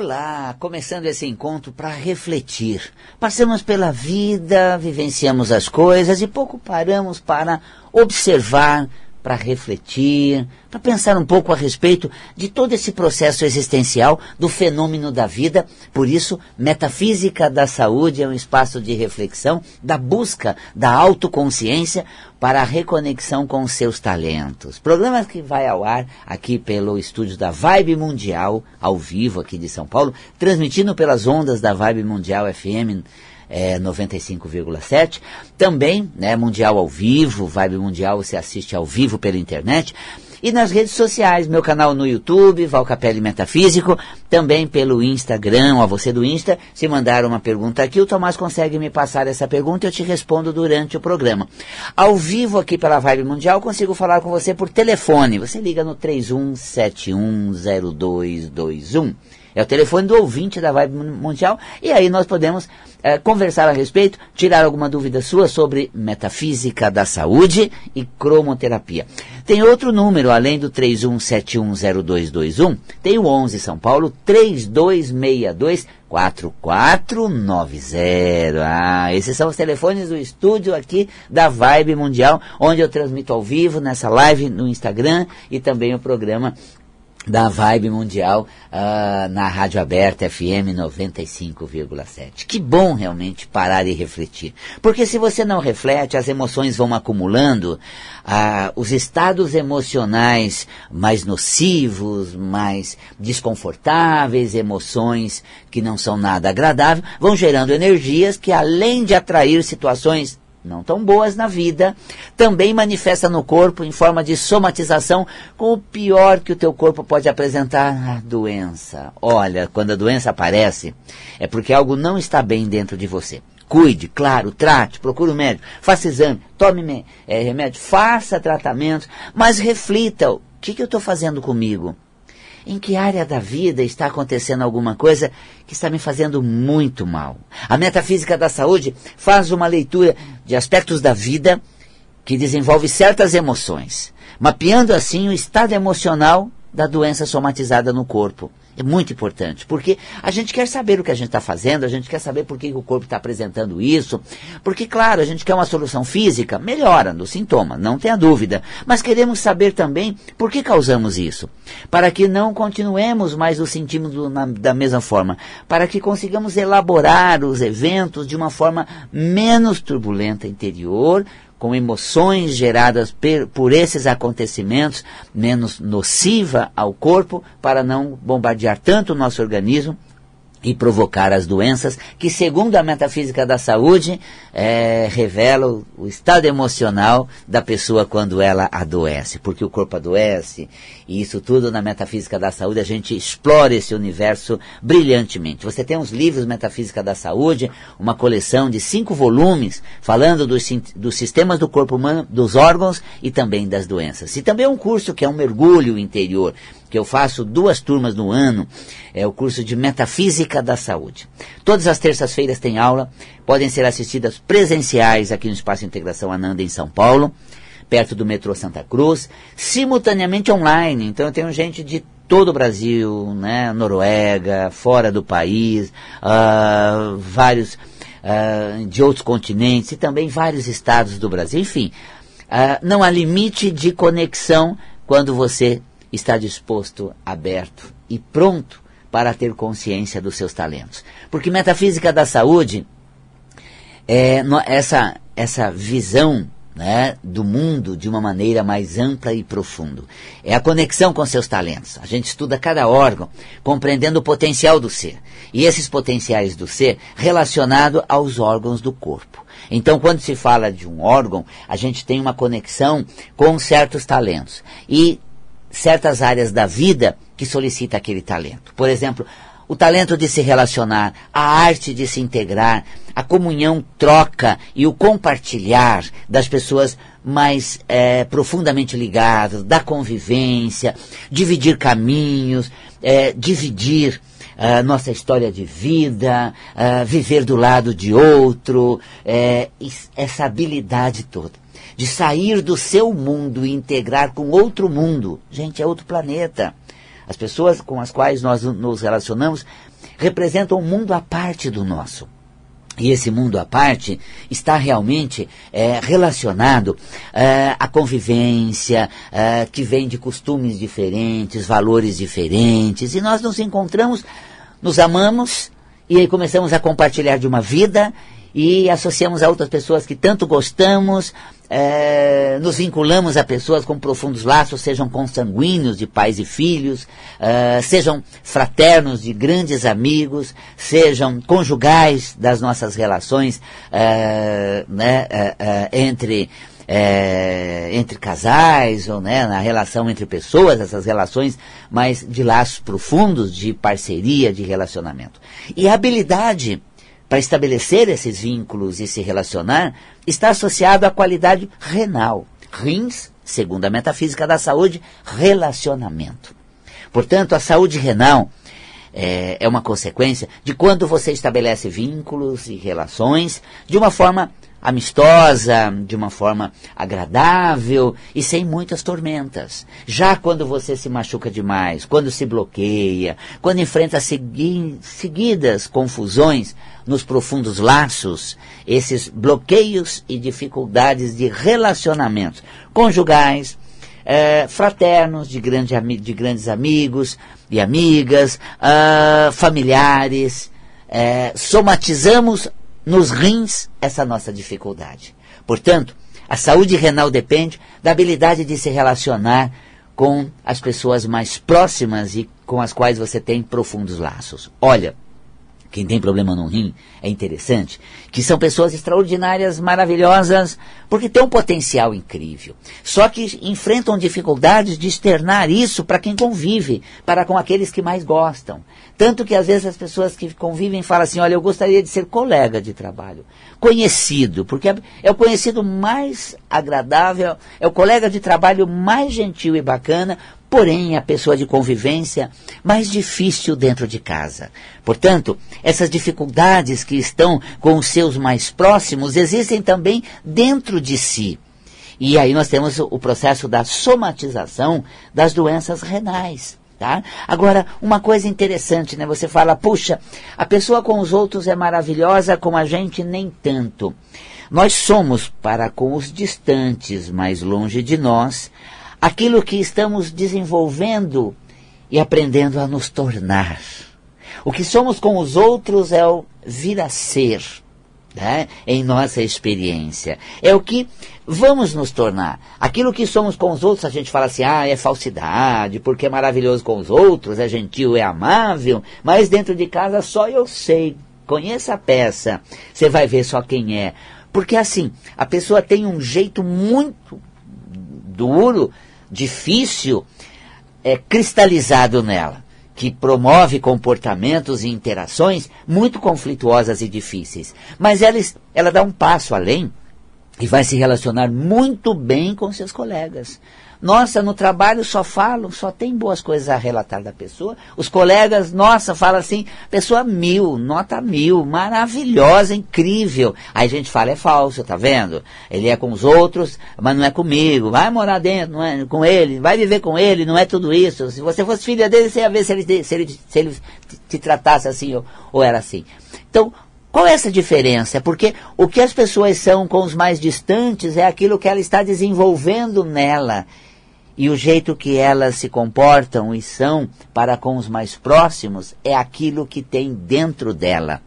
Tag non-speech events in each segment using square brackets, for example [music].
Olá, começando esse encontro para refletir. Passamos pela vida, vivenciamos as coisas e pouco paramos para observar, para refletir, para pensar um pouco a respeito de todo esse processo existencial do fenômeno da vida. Por isso, Metafísica da Saúde é um espaço de reflexão, da busca da autoconsciência para a reconexão com seus talentos. Programa que vai ao ar aqui pelo estúdio da Vibe Mundial, ao vivo aqui de São Paulo, transmitindo pelas ondas da Vibe Mundial FM é, 95,7. Também, né, Mundial ao vivo, Vibe Mundial você assiste ao vivo pela internet. E nas redes sociais, meu canal no YouTube, Valcapelli Metafísico, também pelo Instagram, a você do Insta, se mandar uma pergunta aqui, o Tomás consegue me passar essa pergunta e eu te respondo durante o programa. Ao vivo aqui pela Vibe Mundial, consigo falar com você por telefone. Você liga no 31710221. É o telefone do ouvinte da Vibe Mundial. E aí nós podemos é, conversar a respeito, tirar alguma dúvida sua sobre metafísica da saúde e cromoterapia. Tem outro número, além do 31710221, tem o 11 São Paulo 3262 4490. Ah, esses são os telefones do estúdio aqui da Vibe Mundial, onde eu transmito ao vivo nessa live no Instagram e também o programa da Vibe Mundial uh, na Rádio Aberta FM 95,7. Que bom realmente parar e refletir. Porque se você não reflete, as emoções vão acumulando, uh, os estados emocionais mais nocivos, mais desconfortáveis, emoções que não são nada agradáveis, vão gerando energias que além de atrair situações não tão boas na vida, também manifesta no corpo em forma de somatização com o pior que o teu corpo pode apresentar, a doença. Olha, quando a doença aparece, é porque algo não está bem dentro de você. Cuide, claro, trate, procure um médico, faça exame, tome é, remédio, faça tratamento, mas reflita, o que, que eu estou fazendo comigo? Em que área da vida está acontecendo alguma coisa que está me fazendo muito mal. A metafísica da saúde faz uma leitura de aspectos da vida que desenvolve certas emoções, mapeando assim o estado emocional da doença somatizada no corpo. É muito importante, porque a gente quer saber o que a gente está fazendo, a gente quer saber por que o corpo está apresentando isso, porque, claro, a gente quer uma solução física, melhora no sintoma, não tenha dúvida, mas queremos saber também por que causamos isso, para que não continuemos mais o sentimos na, da mesma forma, para que consigamos elaborar os eventos de uma forma menos turbulenta interior, com emoções geradas por esses acontecimentos, menos nociva ao corpo, para não bombardear tanto o nosso organismo e provocar as doenças que, segundo a metafísica da saúde, é, revela o, o, estado emocional da pessoa quando ela adoece, porque o corpo adoece, e isso tudo na metafísica da saúde, a gente explora esse universo brilhantemente. Você tem uns livros Metafísica da Saúde, uma coleção de cinco volumes, falando dos, dos sistemas do corpo humano, dos órgãos e também das doenças. E também um curso que é um mergulho interior, que eu faço duas turmas no ano, é o curso de Metafísica da Saúde. Todas as terças-feiras tem aula, podem ser assistidas presenciais aqui no Espaço Integração Ananda em São Paulo, perto do metrô Santa Cruz, simultaneamente online. Então eu tenho gente de todo o Brasil, né, Noruega, fora do país, uh, vários uh, de outros continentes e também vários estados do Brasil. Enfim, uh, não há limite de conexão quando você está disposto, aberto e pronto para ter consciência dos seus talentos. Porque metafísica da saúde é essa, essa visão né, do mundo de uma maneira mais ampla e profunda. É a conexão com seus talentos. A gente estuda cada órgão, compreendendo o potencial do ser. E esses potenciais do ser relacionado aos órgãos do corpo. Então, quando se fala de um órgão, a gente tem uma conexão com certos talentos. E certas áreas da vida que solicita aquele talento. Por exemplo, o talento de se relacionar, a arte de se integrar, a comunhão, troca e o compartilhar das pessoas mais é, profundamente ligadas, da convivência, dividir caminhos, é, dividir uh, nossa história de vida, uh, viver do lado de outro, é, essa habilidade toda de sair do seu mundo e integrar com outro mundo. Gente, é outro planeta. As pessoas com as quais nós nos relacionamos representam um mundo à parte do nosso. E esse mundo à parte está realmente é, relacionado é, à convivência, é, que vem de costumes diferentes, valores diferentes, e nós nos encontramos, nos amamos, e aí começamos a compartilhar de uma vida e associamos a outras pessoas que tanto gostamos, é, nos vinculamos a pessoas com profundos laços, sejam consanguíneos de pais e filhos, é, sejam fraternos de grandes amigos, sejam conjugais das nossas relações é, né, entre é, entre casais ou né, na relação entre pessoas, essas relações mais de laços profundos, de parceria, de relacionamento. E a habilidade para estabelecer esses vínculos e se relacionar está associado à qualidade renal. Rins, segundo a metafísica da saúde, relacionamento. Portanto, a saúde renal é, é uma consequência de quando você estabelece vínculos e relações de uma forma amistosa, de uma forma agradável e sem muitas tormentas. Já quando você se machuca demais, quando se bloqueia, quando enfrenta segui seguidas confusões nos profundos laços, esses bloqueios e dificuldades de relacionamentos conjugais, é, fraternos, de, grande, de, grandes amigos e amigas, uh, familiares, é, somatizamos nos rins essa nossa dificuldade. Portanto, a saúde renal depende da habilidade de se relacionar com as pessoas mais próximas e com as quais você tem profundos laços. Olha, quem tem problema no rim, é interessante, que são pessoas extraordinárias, maravilhosas, porque têm um potencial incrível. Só que enfrentam dificuldades de externar isso para quem convive, para com aqueles que mais gostam. Tanto que às vezes as pessoas que convivem falam assim, olha, eu gostaria de ser colega de trabalho, conhecido, porque é o conhecido mais agradável, é o colega de trabalho mais gentil e bacana, porém a pessoa de convivência mais difícil dentro de casa. Portanto, essas dificuldades que estão com os seus mais próximos existem também dentro de si. E aí nós temos o processo da somatização das doenças renais. Tá? Agora, uma coisa interessante, né? Você fala, puxa, a pessoa com os outros é maravilhosa, com a gente nem tanto. Nós somos para com os distantes, mais longe de nós, aquilo que estamos desenvolvendo e aprendendo a nos tornar. O que somos com os outros é o vir a ser, né? em nossa experiência. É o que vamos nos tornar. Aquilo que somos com os outros, a gente fala assim, ah, é falsidade, porque é maravilhoso com os outros, é gentil, é amável, mas dentro de casa só eu sei. Conheça a peça, você vai ver só quem é. Porque assim, a pessoa tem um jeito muito duro difícil é, cristalizado nela, que promove comportamentos e interações muito conflituosas e difíceis. Mas ela, ela dá um passo além e vai se relacionar muito bem com seus colegas. Nossa, no trabalho só falam, só tem boas coisas a relatar da pessoa. Os colegas, nossa, falam assim, pessoa mil, nota mil, maravilhosa, incrível. Aí a gente fala, é falso, tá vendo? Ele é com os outros, mas não é comigo. Vai morar dentro, não é com ele, vai viver com ele, não é tudo isso. Se você fosse filha dele, você ia ver se ele, se ele, se ele te tratasse assim ou, ou era assim. Então, qual é essa diferença? Porque o que as pessoas são com os mais distantes é aquilo que ela está desenvolvendo nela e o jeito que elas se comportam e são para com os mais próximos é aquilo que tem dentro dela.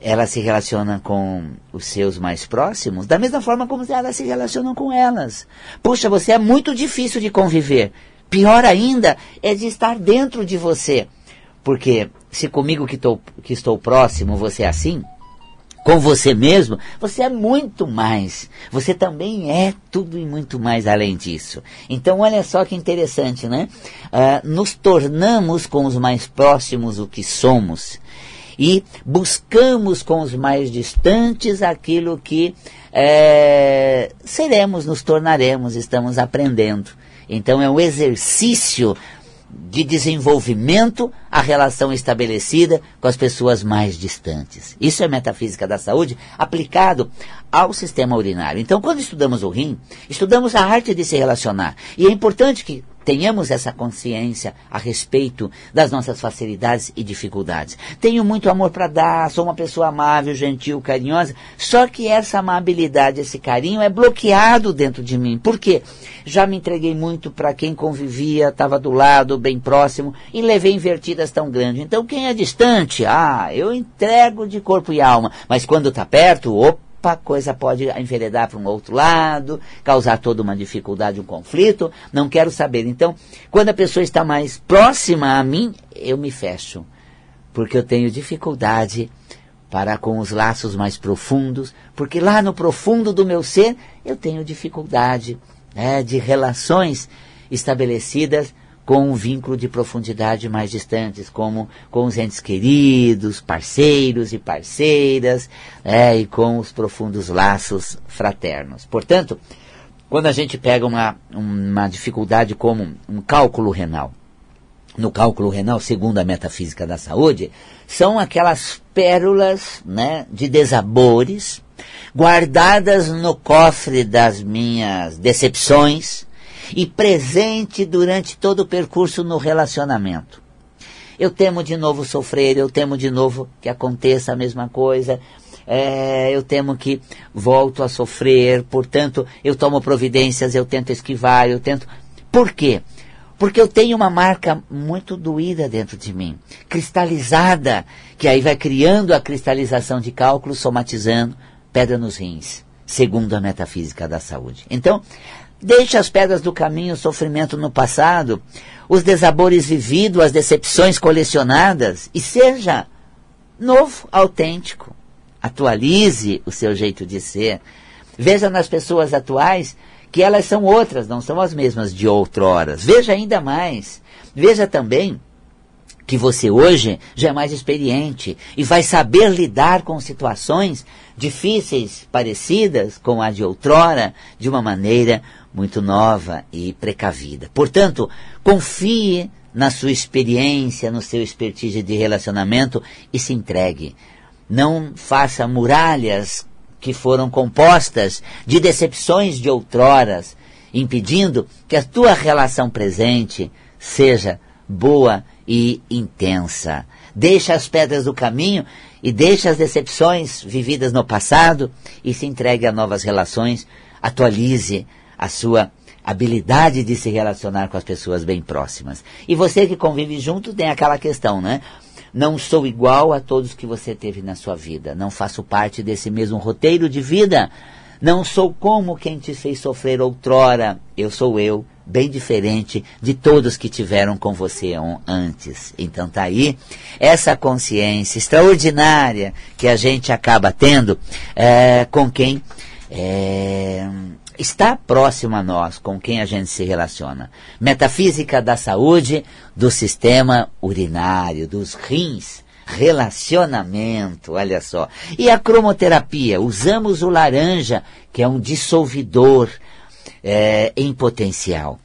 Ela se relaciona com os seus mais próximos da mesma forma como elas se relacionam com elas. Puxa, você é muito difícil de conviver. Pior ainda é de estar dentro de você. Porque se comigo que, tô, que estou próximo você é assim, com você mesmo, você é muito mais. Você também é tudo e muito mais além disso. Então, olha só que interessante, né? Uh, nos tornamos com os mais próximos o que somos e buscamos com os mais distantes aquilo que é, seremos, nos tornaremos, estamos aprendendo. Então, é um exercício de desenvolvimento a relação estabelecida com as pessoas mais distantes. Isso é metafísica da saúde aplicado ao sistema urinário. Então, quando estudamos o rim, estudamos a arte de se relacionar. E é importante que tenhamos essa consciência a respeito das nossas facilidades e dificuldades. Tenho muito amor para dar, sou uma pessoa amável, gentil, carinhosa, só que essa amabilidade, esse carinho é bloqueado dentro de mim. Por quê? Já me entreguei muito para quem convivia, estava do lado, bem próximo, e levei invertidas tão grandes. Então, quem é distante, ah, eu entrego de corpo e alma, mas quando está perto, opa, a coisa pode enveredar para um outro lado, causar toda uma dificuldade, um conflito, não quero saber. Então, quando a pessoa está mais próxima a mim, eu me fecho, porque eu tenho dificuldade para com os laços mais profundos, porque lá no profundo do meu ser eu tenho dificuldade né, de relações estabelecidas com um vínculo de profundidade mais distantes, como com os entes queridos, parceiros e parceiras, é, e com os profundos laços fraternos. Portanto, quando a gente pega uma, uma dificuldade como um cálculo renal, no cálculo renal, segundo a metafísica da saúde, são aquelas pérolas né, de desabores guardadas no cofre das minhas decepções, e presente durante todo o percurso no relacionamento. Eu temo de novo sofrer, eu temo de novo que aconteça a mesma coisa, é, eu temo que volto a sofrer, portanto, eu tomo providências, eu tento esquivar, eu tento. Por quê? Porque eu tenho uma marca muito doída dentro de mim, cristalizada, que aí vai criando a cristalização de cálculos, somatizando pedra nos rins, segundo a metafísica da saúde. Então, Deixe as pedras do caminho, o sofrimento no passado, os desabores vividos, as decepções colecionadas e seja novo, autêntico. Atualize o seu jeito de ser. Veja nas pessoas atuais que elas são outras, não são as mesmas de outroras. Veja ainda mais. Veja também que você hoje já é mais experiente e vai saber lidar com situações difíceis, parecidas com a de outrora, de uma maneira muito nova e precavida. Portanto, confie na sua experiência, no seu expertise de relacionamento e se entregue. Não faça muralhas que foram compostas de decepções de outroras, impedindo que a tua relação presente seja boa e intensa. Deixa as pedras do caminho e deixa as decepções vividas no passado e se entregue a novas relações. Atualize a sua habilidade de se relacionar com as pessoas bem próximas. E você que convive junto tem aquela questão, né? Não sou igual a todos que você teve na sua vida. Não faço parte desse mesmo roteiro de vida. Não sou como quem te fez sofrer outrora. Eu sou eu, bem diferente de todos que tiveram com você antes. Então tá aí essa consciência extraordinária que a gente acaba tendo é, com quem é, está próximo a nós, com quem a gente se relaciona. Metafísica da saúde, do sistema urinário, dos rins, relacionamento, olha só. E a cromoterapia, usamos o laranja, que é um dissolvidor é, em potencial.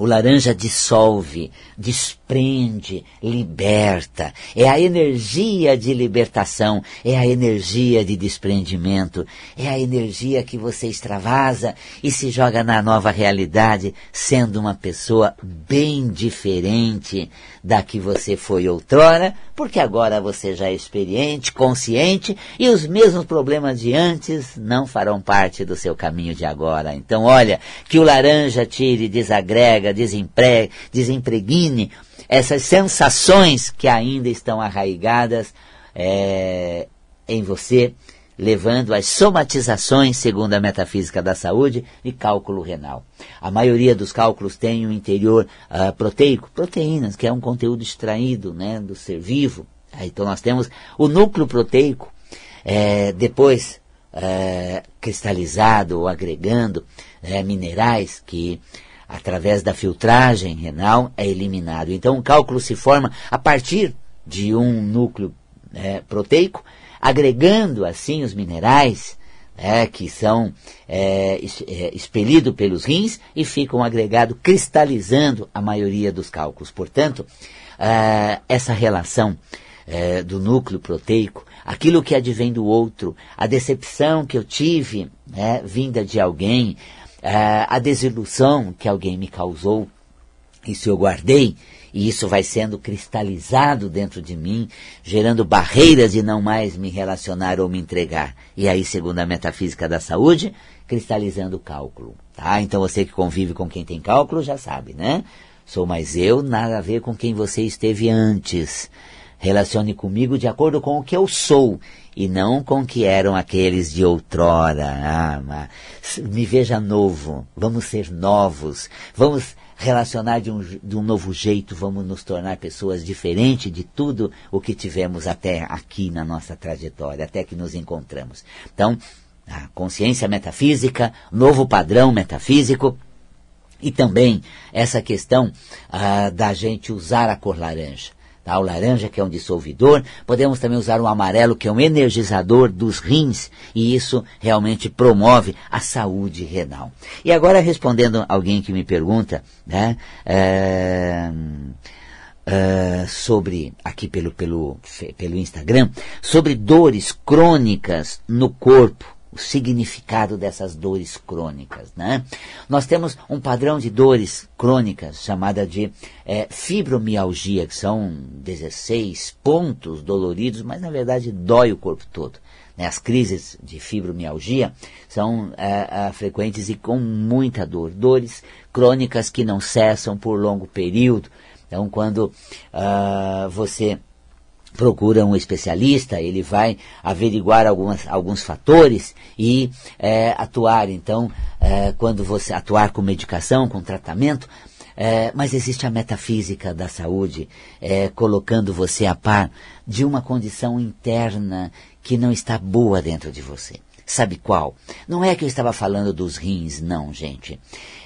O laranja dissolve, desprende, liberta. É a energia de libertação, é a energia de desprendimento, é a energia que você extravasa e se joga na nova realidade, sendo uma pessoa bem diferente da que você foi outrora, porque agora você já é experiente, consciente e os mesmos problemas de antes não farão parte do seu caminho de agora. Então, olha, que o laranja tire, desagrega, desempre, desempregne essas sensações que ainda estão arraigadas é, em você, levando às somatizações, segundo a metafísica da saúde, de cálculo renal. A maioria dos cálculos tem um interior uh, proteico, proteínas, que é um conteúdo extraído né, do ser vivo. Então nós temos o núcleo proteico, é, depois é, cristalizado ou agregando é, minerais que através da filtragem renal, é eliminado. Então, o cálculo se forma a partir de um núcleo é, proteico, agregando assim os minerais é, que são é, é, expelidos pelos rins e ficam agregados, cristalizando a maioria dos cálculos. Portanto, é, essa relação é, do núcleo proteico, aquilo que advém do outro, a decepção que eu tive, né, vinda de alguém, é, a desilusão que alguém me causou, Isso eu guardei e isso vai sendo cristalizado dentro de mim, gerando barreiras de não mais me relacionar ou me entregar. E aí, segundo a metafísica da saúde, cristalizando o cálculo. Tá? Então você que convive com quem tem cálculo já sabe, né? Sou mais eu, nada a ver com quem você esteve antes. Relacione comigo de acordo com o que eu sou e não com o que eram aqueles de outrora. Ah, me veja novo, vamos ser novos, vamos relacionar de um, de um novo jeito, vamos nos tornar pessoas diferentes de tudo o que tivemos até aqui na nossa trajetória, até que nos encontramos. Então, a consciência metafísica, novo padrão metafísico, e também essa questão ah, da gente usar a cor laranja. Tá? O laranja, que é um dissolvidor, podemos também usar o amarelo, que é um energizador dos rins, e isso realmente promove a saúde renal. E agora, respondendo alguém que me pergunta, né, é, é, sobre, aqui pelo, pelo, pelo Instagram, sobre dores crônicas no corpo o significado dessas dores crônicas. Né? Nós temos um padrão de dores crônicas chamada de é, fibromialgia, que são 16 pontos doloridos, mas na verdade dói o corpo todo. Né? As crises de fibromialgia são é, é, frequentes e com muita dor. Dores crônicas que não cessam por longo período. Então, quando uh, você procura um especialista, ele vai averiguar algumas, alguns fatores e é, atuar. Então, é, quando você atuar com medicação, com tratamento, é, mas existe a metafísica da saúde, é, colocando você a par de uma condição interna que não está boa dentro de você. Sabe qual? Não é que eu estava falando dos rins, não, gente.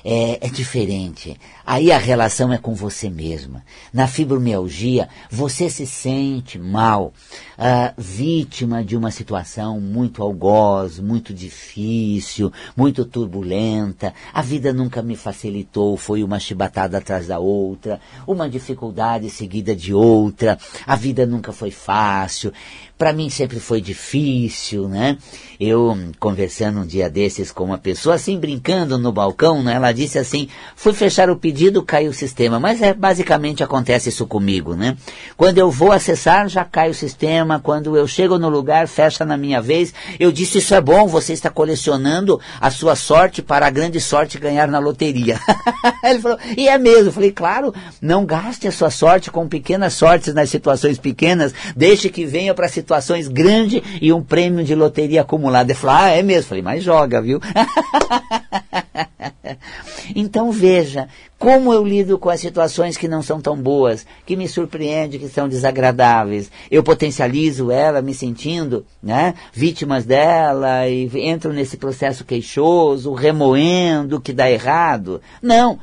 É, é, diferente. Aí a relação é com você mesma. Na fibromialgia, você se sente mal, uh, vítima de uma situação muito algoz, muito difícil, muito turbulenta. A vida nunca me facilitou, foi uma chibatada atrás da outra, uma dificuldade seguida de outra. A vida nunca foi fácil. Para mim sempre foi difícil, né? Eu, conversando um dia desses com uma pessoa, assim, brincando no balcão, né? Ela disse assim, fui fechar o pedido, caiu o sistema. Mas é, basicamente acontece isso comigo, né? Quando eu vou acessar, já cai o sistema. Quando eu chego no lugar, fecha na minha vez. Eu disse, isso é bom, você está colecionando a sua sorte para a grande sorte ganhar na loteria. [laughs] Ele falou, e é mesmo. Eu falei, claro, não gaste a sua sorte com pequenas sortes nas situações pequenas, deixe que venha para situações grandes e um prêmio de loteria acumulado. Ele falou, ah, é mesmo. Falei, mas joga, viu? [laughs] [laughs] então veja, como eu lido com as situações que não são tão boas, que me surpreendem, que são desagradáveis. Eu potencializo ela me sentindo né, vítimas dela e entro nesse processo queixoso, remoendo o que dá errado. Não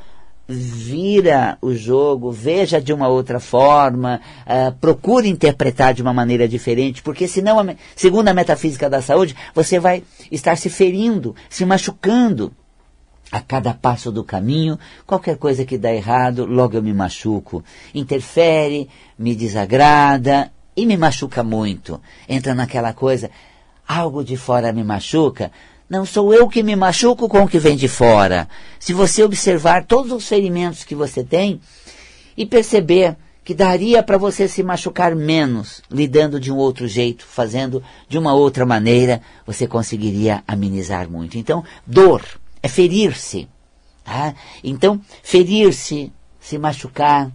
vira o jogo, veja de uma outra forma, uh, procure interpretar de uma maneira diferente, porque senão, segundo a metafísica da saúde, você vai estar se ferindo, se machucando. A cada passo do caminho, qualquer coisa que dá errado, logo eu me machuco. Interfere, me desagrada e me machuca muito. Entra naquela coisa, algo de fora me machuca, não sou eu que me machuco com o que vem de fora. Se você observar todos os ferimentos que você tem e perceber que daria para você se machucar menos, lidando de um outro jeito, fazendo de uma outra maneira, você conseguiria amenizar muito. Então, dor é ferir-se. Tá? Então, ferir-se, se machucar,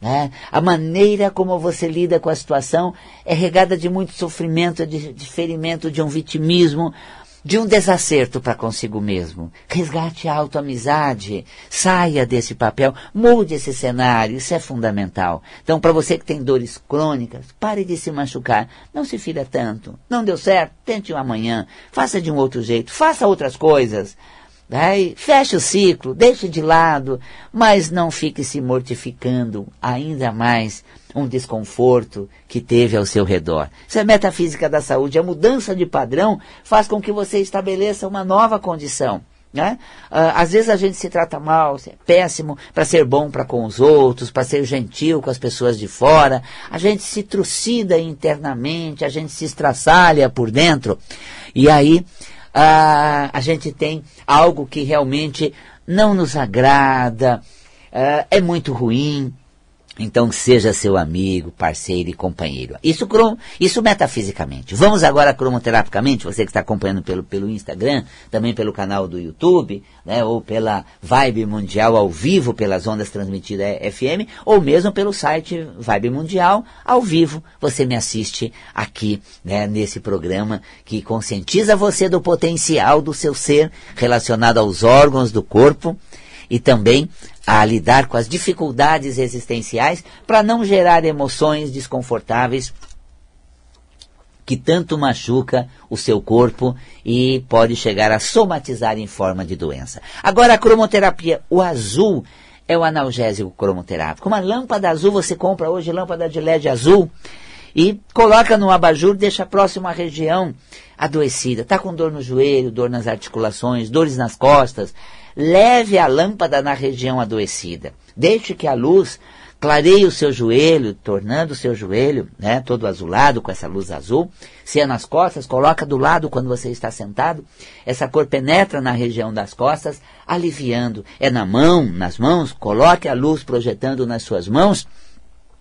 né? A maneira como você lida com a situação é regada de muito sofrimento, de, de ferimento, de um vitimismo, de um desacerto para consigo mesmo. Resgate a autoamizade, saia desse papel, mude esse cenário, isso é fundamental. Então, para você que tem dores crônicas, pare de se machucar, não se fira tanto. Não deu certo? Tente um amanhã, faça de um outro jeito, faça outras coisas. Aí, feche o ciclo, deixe de lado, mas não fique se mortificando ainda mais um desconforto que teve ao seu redor. Isso é metafísica da saúde. A mudança de padrão faz com que você estabeleça uma nova condição. Né? Uh, às vezes a gente se trata mal, é péssimo para ser bom para com os outros, para ser gentil com as pessoas de fora. A gente se trucida internamente, a gente se estraçalha por dentro. E aí uh, a gente tem algo que realmente não nos agrada, uh, é muito ruim, então seja seu amigo, parceiro e companheiro. Isso, isso metafisicamente. Vamos agora cromoterapicamente, você que está acompanhando pelo, pelo Instagram, também pelo canal do YouTube, né, ou pela Vibe Mundial ao vivo pelas ondas transmitidas FM, ou mesmo pelo site Vibe Mundial ao vivo. Você me assiste aqui né, nesse programa que conscientiza você do potencial do seu ser relacionado aos órgãos do corpo e também a lidar com as dificuldades existenciais para não gerar emoções desconfortáveis que tanto machuca o seu corpo e pode chegar a somatizar em forma de doença. Agora a cromoterapia, o azul é o analgésico cromoterápico. Uma lâmpada azul você compra hoje, lâmpada de LED azul, e coloca no abajur, deixa próximo à região adoecida. Está com dor no joelho, dor nas articulações, dores nas costas, Leve a lâmpada na região adoecida. Deixe que a luz clareie o seu joelho, tornando o seu joelho né, todo azulado com essa luz azul. Se é nas costas, coloca do lado quando você está sentado. Essa cor penetra na região das costas, aliviando. É na mão, nas mãos, coloque a luz projetando nas suas mãos.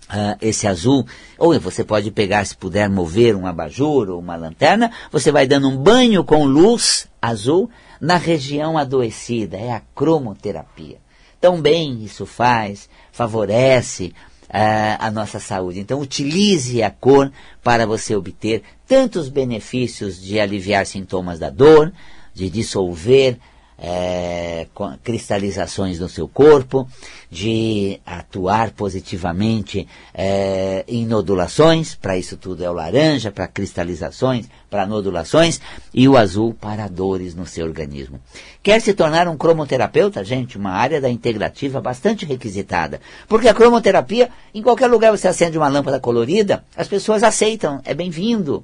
Uh, esse azul, ou você pode pegar, se puder mover um abajur ou uma lanterna, você vai dando um banho com luz azul na região adoecida, é a cromoterapia. Tão bem isso faz, favorece uh, a nossa saúde. Então, utilize a cor para você obter tantos benefícios de aliviar sintomas da dor, de dissolver é, cristalizações no seu corpo, de atuar positivamente é, em nodulações, para isso tudo é o laranja, para cristalizações, para nodulações, e o azul para dores no seu organismo. Quer se tornar um cromoterapeuta? Gente, uma área da integrativa bastante requisitada, porque a cromoterapia, em qualquer lugar você acende uma lâmpada colorida, as pessoas aceitam, é bem-vindo.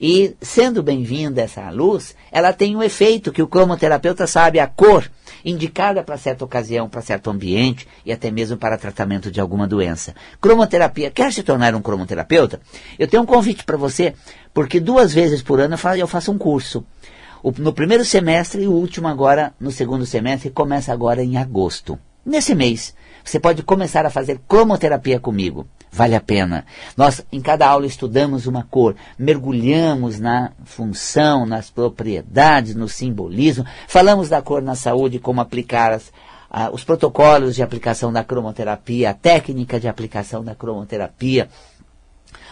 E, sendo bem-vinda essa luz, ela tem um efeito que o cromoterapeuta sabe a cor indicada para certa ocasião, para certo ambiente e até mesmo para tratamento de alguma doença. Cromoterapia. Quer se tornar um cromoterapeuta? Eu tenho um convite para você, porque duas vezes por ano eu faço um curso. no primeiro semestre e o último agora no segundo semestre, começa agora em agosto. Nesse mês, você pode começar a fazer cromoterapia comigo. Vale a pena. Nós, em cada aula, estudamos uma cor, mergulhamos na função, nas propriedades, no simbolismo, falamos da cor na saúde, como aplicar as, os protocolos de aplicação da cromoterapia, a técnica de aplicação da cromoterapia,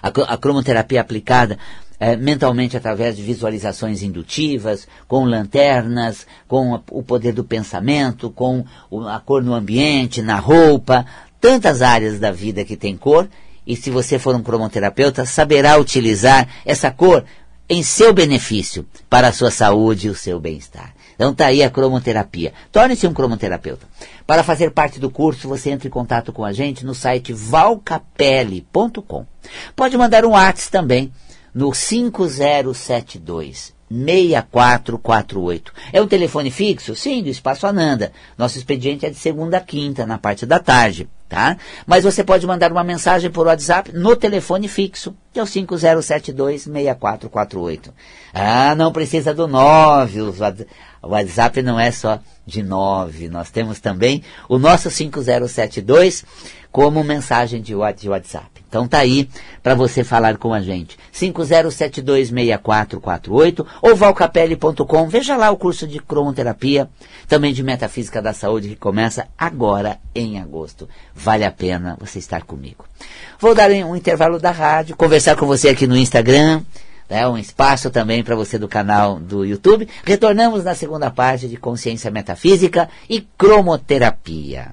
a, a cromoterapia aplicada é, mentalmente através de visualizações indutivas, com lanternas, com o poder do pensamento, com a cor no ambiente, na roupa, tantas áreas da vida que tem cor, e se você for um cromoterapeuta, saberá utilizar essa cor em seu benefício, para a sua saúde e o seu bem-estar. Então está aí a cromoterapia. Torne-se um cromoterapeuta. Para fazer parte do curso, você entra em contato com a gente no site valcapelli.com. Pode mandar um WhatsApp também no 5072 6448. É um telefone fixo? Sim, do Espaço Ananda. Nosso expediente é de segunda a quinta, na parte da tarde tá? Mas você pode mandar uma mensagem por WhatsApp no telefone fixo, que é o 5072-6448. Ah, não precisa do 9, o WhatsApp não é só de 9, nós temos também o nosso 5072 como mensagem de WhatsApp. Então tá aí para você falar com a gente. 50726448 ou valcapelli.com. Veja lá o curso de cromoterapia, também de metafísica da saúde que começa agora em agosto. Vale a pena você estar comigo. Vou dar um intervalo da rádio, conversar com você aqui no Instagram, né, um espaço também para você do canal do YouTube. Retornamos na segunda parte de consciência metafísica e cromoterapia.